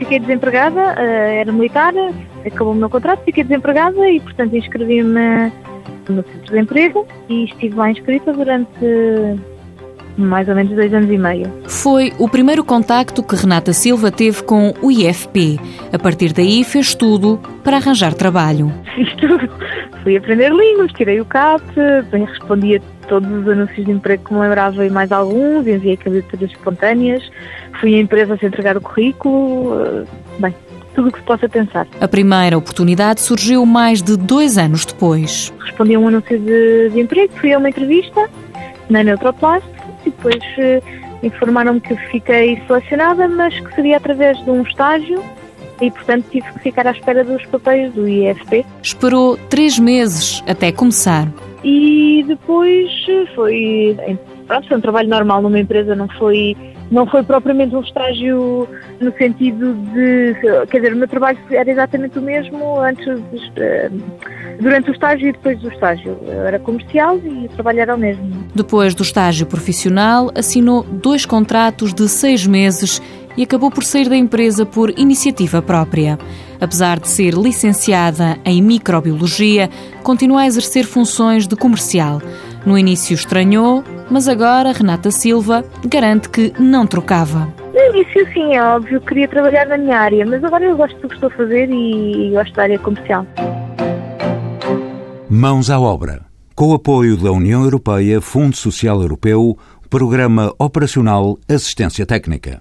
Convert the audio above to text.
fiquei desempregada, eh, era militar, acabou o meu contrato, fiquei desempregada e, portanto, inscrevi-me no centro de emprego e estive lá inscrita durante mais ou menos dois anos e meio. Foi o primeiro contacto que Renata Silva teve com o IFP. A partir daí fez tudo para arranjar trabalho. Fiz tudo. Fui aprender línguas, tirei o CAP, bem, respondia todos os anúncios de emprego que me lembrava e mais alguns, enviei candidaturas espontâneas, fui à empresa a entregar o currículo, eh, bem, tudo o que se possa pensar. A primeira oportunidade surgiu mais de dois anos depois. Respondi a um anúncio de, de emprego, fui a uma entrevista na Neutroplast e depois eh, informaram-me que fiquei selecionada, mas que seria através de um estágio e, portanto, tive que ficar à espera dos papéis do IFP. Esperou três meses até começar. E depois foi, pronto, foi um trabalho normal numa empresa, não foi não foi propriamente um estágio no sentido de. Quer dizer, o meu trabalho era exatamente o mesmo antes, de, durante o estágio e depois do estágio. Eu era comercial e o trabalho era o mesmo. Depois do estágio profissional, assinou dois contratos de seis meses e acabou por sair da empresa por iniciativa própria. Apesar de ser licenciada em microbiologia, continua a exercer funções de comercial. No início estranhou, mas agora Renata Silva garante que não trocava. No início, sim, é óbvio, queria trabalhar na minha área, mas agora eu gosto do que estou a fazer e gosto da área comercial. Mãos à obra. Com o apoio da União Europeia, Fundo Social Europeu, Programa Operacional Assistência Técnica.